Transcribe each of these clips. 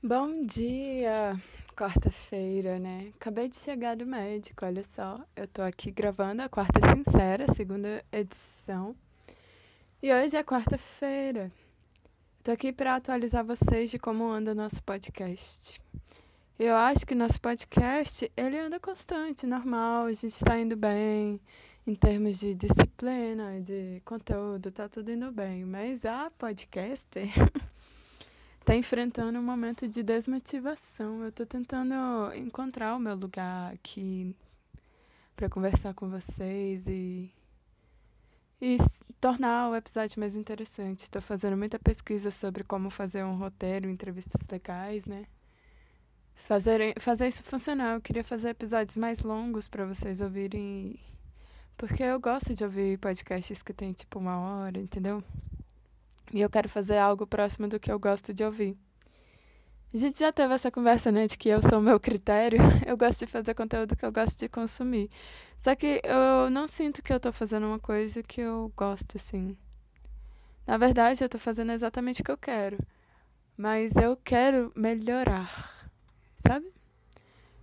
Bom dia! Quarta-feira, né? Acabei de chegar do médico, olha só. Eu tô aqui gravando a Quarta Sincera, segunda edição. E hoje é quarta-feira. Tô aqui para atualizar vocês de como anda nosso podcast. Eu acho que nosso podcast, ele anda constante, normal, a gente tá indo bem em termos de disciplina, de conteúdo, tá tudo indo bem. Mas a podcaster tá enfrentando um momento de desmotivação. Eu tô tentando encontrar o meu lugar aqui para conversar com vocês e e tornar o episódio mais interessante. Estou fazendo muita pesquisa sobre como fazer um roteiro, entrevistas legais, né? Fazer, fazer isso funcionar. Eu queria fazer episódios mais longos para vocês ouvirem. Porque eu gosto de ouvir podcasts que tem tipo uma hora, entendeu? E eu quero fazer algo próximo do que eu gosto de ouvir. A gente já teve essa conversa, né, de que eu sou o meu critério. Eu gosto de fazer conteúdo que eu gosto de consumir. Só que eu não sinto que eu tô fazendo uma coisa que eu gosto, assim. Na verdade, eu tô fazendo exatamente o que eu quero. Mas eu quero melhorar, sabe?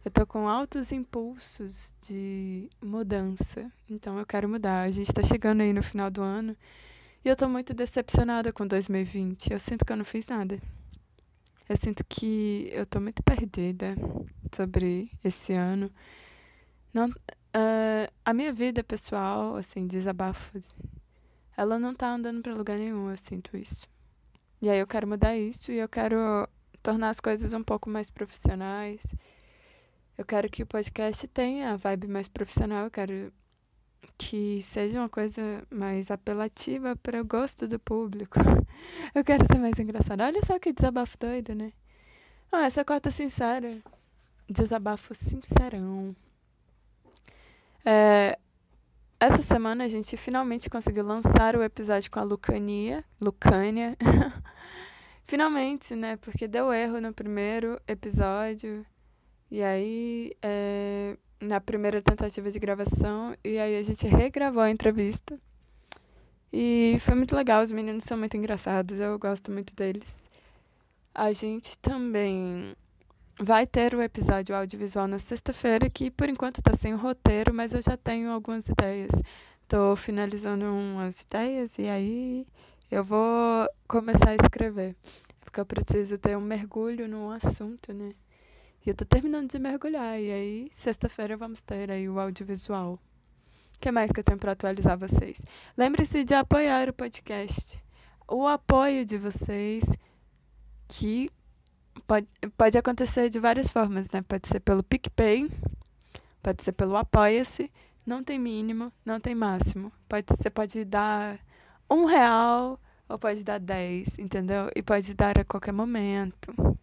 Eu tô com altos impulsos de mudança. Então eu quero mudar. A gente tá chegando aí no final do ano. E eu tô muito decepcionada com 2020. Eu sinto que eu não fiz nada. Eu sinto que eu tô muito perdida sobre esse ano. Não, uh, a minha vida pessoal, assim, desabafo, ela não tá andando para lugar nenhum, eu sinto isso. E aí eu quero mudar isso e eu quero tornar as coisas um pouco mais profissionais. Eu quero que o podcast tenha a vibe mais profissional, eu quero que seja uma coisa mais apelativa para o gosto do público. Eu quero ser mais engraçada. Olha só que desabafo doido, né? Ah, essa quarta sincera. Desabafo sincerão. É, essa semana a gente finalmente conseguiu lançar o episódio com a Lucania. Lucânia. finalmente, né? Porque deu erro no primeiro episódio. E aí, é, na primeira tentativa de gravação e aí a gente regravou a entrevista. E foi muito legal, os meninos são muito engraçados, eu gosto muito deles. A gente também vai ter o episódio audiovisual na sexta-feira, que por enquanto está sem roteiro, mas eu já tenho algumas ideias. Estou finalizando umas ideias e aí eu vou começar a escrever. Porque eu preciso ter um mergulho no assunto, né? E eu tô terminando de mergulhar. E aí, sexta-feira, vamos ter aí o audiovisual. O que mais que eu tenho para atualizar vocês? Lembre-se de apoiar o podcast. O apoio de vocês, que pode, pode acontecer de várias formas, né? Pode ser pelo PicPay, pode ser pelo Apoia-se. Não tem mínimo, não tem máximo. Pode, você pode dar um real ou pode dar dez, entendeu? E pode dar a qualquer momento.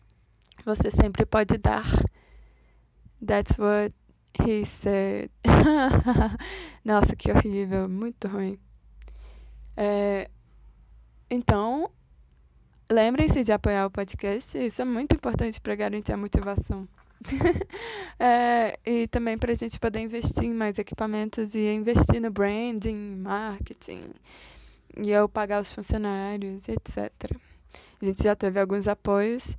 Você sempre pode dar. That's what he said. Nossa, que horrível, muito ruim. É, então, lembrem-se de apoiar o podcast, isso é muito importante para garantir a motivação. é, e também para a gente poder investir em mais equipamentos e investir no branding, marketing, e eu pagar os funcionários, etc. A gente já teve alguns apoios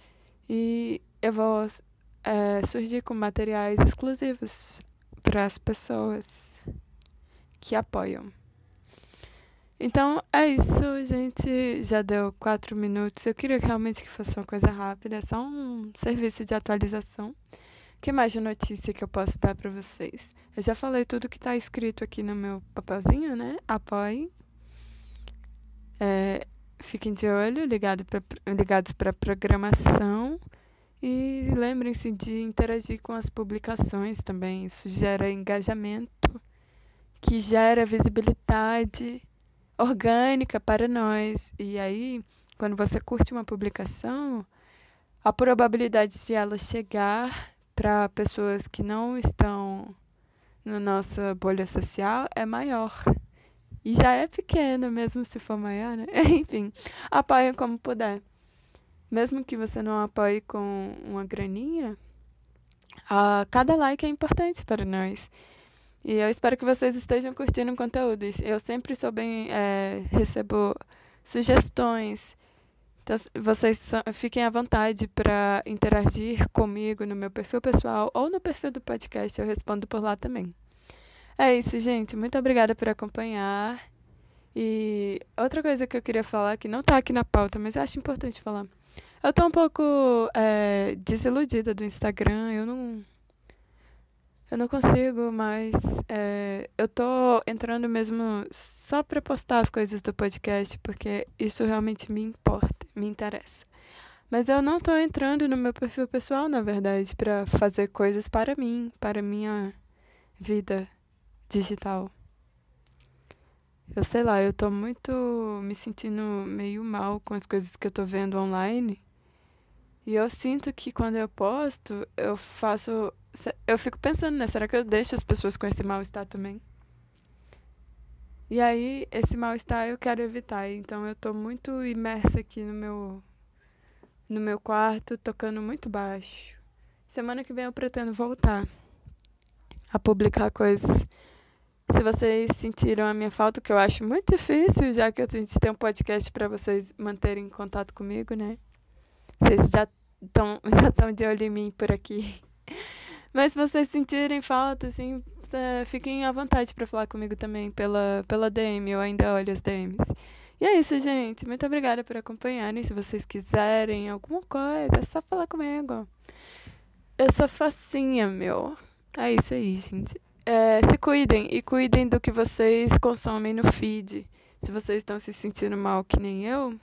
e eu vou é, surgir com materiais exclusivos para as pessoas que apoiam. Então é isso, gente. Já deu quatro minutos. Eu queria realmente que fosse uma coisa rápida, só um serviço de atualização. Que mais de notícia que eu posso dar para vocês? Eu já falei tudo que está escrito aqui no meu papelzinho, né? Apoiem. É, fiquem de olho, ligado pra, ligados para a programação. E lembrem-se de interagir com as publicações também. Isso gera engajamento, que gera visibilidade orgânica para nós. E aí, quando você curte uma publicação, a probabilidade de ela chegar para pessoas que não estão na nossa bolha social é maior. E já é pequeno, mesmo se for maior, né? Enfim, apoiem como puder. Mesmo que você não apoie com uma graninha, uh, cada like é importante para nós. E eu espero que vocês estejam curtindo o conteúdo. Eu sempre sou bem, é, recebo sugestões, Então, vocês fiquem à vontade para interagir comigo no meu perfil pessoal ou no perfil do podcast, eu respondo por lá também. É isso, gente. Muito obrigada por acompanhar. E outra coisa que eu queria falar, que não está aqui na pauta, mas eu acho importante falar. Eu estou um pouco é, desiludida do Instagram. Eu não. Eu não consigo mais. É, eu tô entrando mesmo só para postar as coisas do podcast, porque isso realmente me importa, me interessa. Mas eu não tô entrando no meu perfil pessoal, na verdade, para fazer coisas para mim, para minha vida digital. Eu sei lá, eu tô muito me sentindo meio mal com as coisas que eu tô vendo online. E eu sinto que quando eu posto, eu faço eu fico pensando, né? Será que eu deixo as pessoas com esse mal-estar também? E aí, esse mal-estar eu quero evitar. Então, eu tô muito imersa aqui no meu, no meu quarto, tocando muito baixo. Semana que vem eu pretendo voltar a publicar coisas. Se vocês sentiram a minha falta, que eu acho muito difícil, já que a gente tem um podcast para vocês manterem contato comigo, né? Vocês já estão já estão de olho em mim por aqui. Mas se vocês sentirem falta, assim, é, fiquem à vontade para falar comigo também pela, pela DM, eu ainda olho as DMs. E é isso, gente. Muito obrigada por acompanharem. Se vocês quiserem alguma coisa, é só falar comigo. Eu sou facinha, meu. É isso aí, gente. É, se cuidem e cuidem do que vocês consomem no feed. Se vocês estão se sentindo mal que nem eu,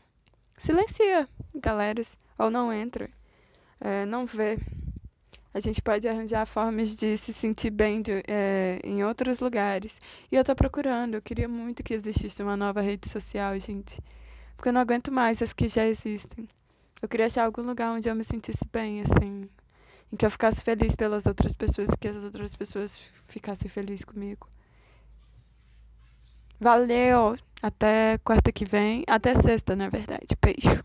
silencia, galera. Ou não entra. É, não vê a gente pode arranjar formas de se sentir bem de, é, em outros lugares. E eu tô procurando, eu queria muito que existisse uma nova rede social, gente. Porque eu não aguento mais as que já existem. Eu queria achar algum lugar onde eu me sentisse bem, assim. Em que eu ficasse feliz pelas outras pessoas e que as outras pessoas ficassem felizes comigo. Valeu! Até quarta que vem. Até sexta, na verdade. Beijo.